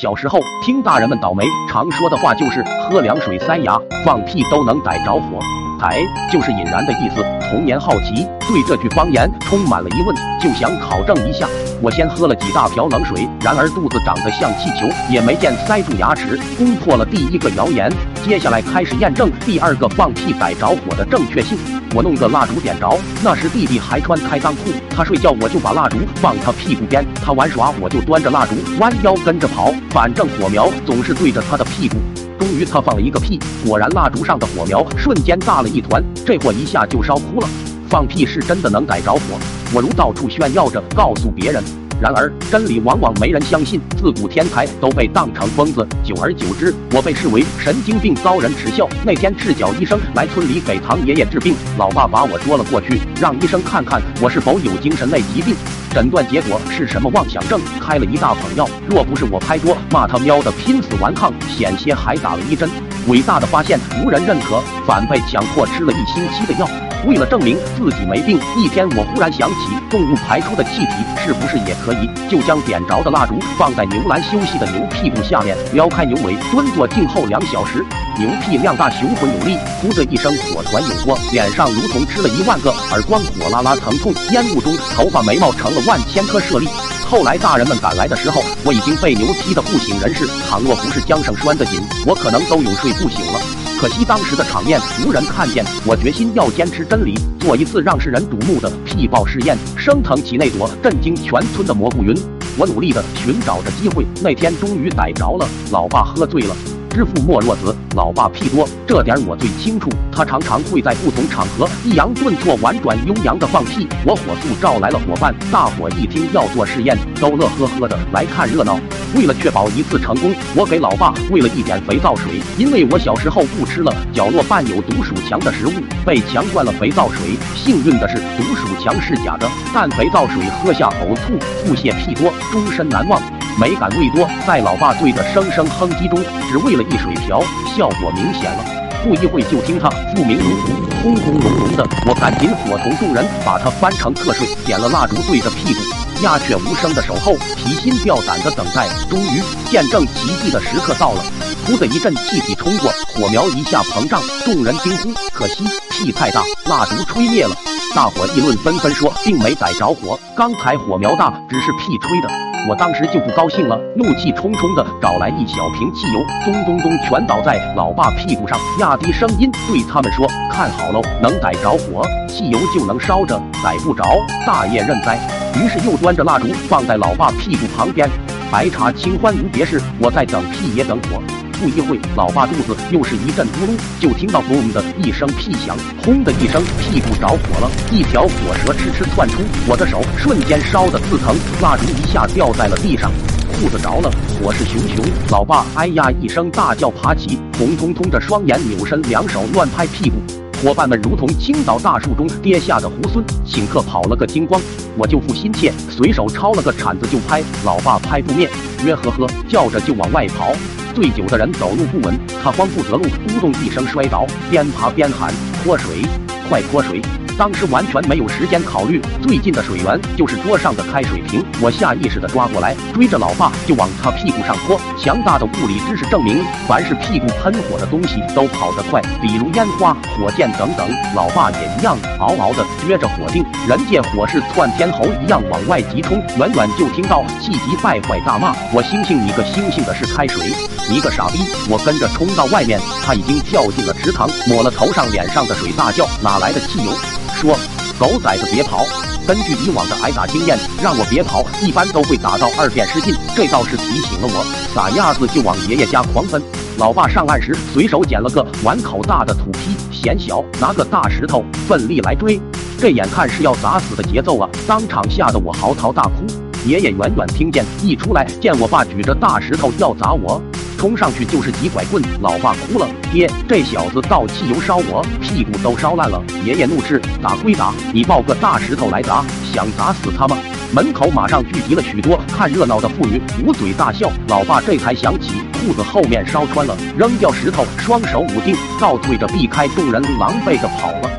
小时候听大人们倒霉常说的话就是喝凉水塞牙，放屁都能逮着火。逮就是引燃的意思。童年好奇，对这句方言充满了疑问，就想考证一下。我先喝了几大瓢冷水，然而肚子长得像气球，也没见塞住牙齿，攻破了第一个谣言。接下来开始验证第二个放屁逮着火的正确性。我弄个蜡烛点着，那时弟弟还穿开裆裤，他睡觉我就把蜡烛放他屁股边，他玩耍我就端着蜡烛弯腰跟着跑，反正火苗总是对着他的屁股。终于他放了一个屁，果然蜡烛上的火苗瞬间大了一团，这货一下就烧哭了。放屁是真的能逮着火，我如到处炫耀着告诉别人。然而真理往往没人相信，自古天才都被当成疯子，久而久之，我被视为神经病，遭人耻笑。那天赤脚医生来村里给唐爷爷治病，老爸把我捉了过去，让医生看看我是否有精神类疾病。诊断结果是什么妄想症，开了一大捧药。若不是我拍桌骂他喵的拼死顽抗，险些还打了一针。伟大的发现无人认可，反被强迫吃了一星期的药。为了证明自己没病，一天我忽然想起，动物排出的气体是不是也可以？就将点着的蜡烛放在牛栏休息的牛屁股下面，撩开牛尾，蹲坐静候两小时。牛屁量大，雄浑有力，噗的一声，火团涌过，脸上如同吃了一万个耳光，火辣辣疼痛。烟雾中，头发眉毛成了万千颗舍利。后来大人们赶来的时候，我已经被牛踢得不省人事。倘若不是缰绳拴得紧，我可能都永睡不醒了。可惜当时的场面无人看见，我决心要坚持真理，做一次让世人瞩目的屁爆试验，升腾起那朵震惊全村的蘑菇云。我努力的寻找着机会，那天终于逮着了。老爸喝醉了。知父莫若子，老爸屁多，这点我最清楚。他常常会在不同场合抑扬顿挫、婉转悠扬的放屁。我火速召来了伙伴，大伙一听要做试验，都乐呵呵的来看热闹。为了确保一次成功，我给老爸喂了一点肥皂水，因为我小时候不吃了角落伴有毒鼠强的食物，被强灌了肥皂水。幸运的是，毒鼠强是假的，但肥皂水喝下呕吐、腹泻、屁多，终身难忘。没敢喂多，在老爸对着声声哼唧中，只喂了一水瓢，效果明显了。不一会就听他复鸣如虎，轰轰隆隆的，我赶紧伙同众人把他翻成瞌睡，点了蜡烛对着屁股，鸦雀无声的守候，提心吊胆的等待。终于，见证奇迹的时刻到了，呼的一阵气体冲过，火苗一下膨胀，众人惊呼：可惜屁太大，蜡烛吹灭了。大伙议论纷纷说，并没逮着火，刚才火苗大，只是屁吹的。我当时就不高兴了，怒气冲冲的找来一小瓶汽油，咚咚咚全倒在老爸屁股上，压低声音对他们说：“看好喽，能逮着火，汽油就能烧着；逮不着，大爷认栽。”于是又端着蜡烛放在老爸屁股旁边，白茶清欢无别事，我在等屁也等火。不一会，老爸肚子又是一阵咕噜，就听到嘣的一声屁响，轰的一声，屁股着火了，一条火蛇哧哧窜出，我的手瞬间烧得刺疼，蜡烛一下掉在了地上，裤子着了，火势熊熊。老爸哎呀一声大叫，爬起，红彤彤的双眼，扭身两手乱拍屁股。伙伴们如同青岛大树中跌下的猢狲，顷刻跑了个精光。我舅父心切，随手抄了个铲子就拍，老爸拍不灭，约呵呵叫着就往外跑。醉酒的人走路不稳，他慌不择路，咕咚一声摔倒，边爬边喊：“泼水，快泼水！”当时完全没有时间考虑，最近的水源就是桌上的开水瓶。我下意识地抓过来，追着老爸就往他屁股上泼。强大的物理知识证明，凡是屁股喷火的东西都跑得快，比如烟花、火箭等等。老爸也一样，嗷嗷地撅着火腚，人借火势窜天猴一样往外急冲。远远就听到气急败坏大骂：“我星星你个星星的是开水，你个傻逼！”我跟着冲到外面，他已经跳进了池塘，抹了头上脸上的水，大叫：“哪来的汽油？”说，狗崽子别跑！根据以往的挨打经验，让我别跑，一般都会打到二遍失禁。这倒是提醒了我，撒丫子就往爷爷家狂奔。老爸上岸时，随手捡了个碗口大的土坯，嫌小，拿个大石头奋力来追。这眼看是要砸死的节奏啊！当场吓得我嚎啕大哭。爷爷远远听见，一出来见我爸举着大石头要砸我。冲上去就是几拐棍，老爸哭了，爹，这小子倒汽油烧我，屁股都烧烂了。爷爷怒斥：打归打，你抱个大石头来砸，想砸死他吗？门口马上聚集了许多看热闹的妇女，捂嘴大笑。老爸这才想起裤子后面烧穿了，扔掉石头，双手捂定，倒退着避开众人，狼狈的跑了。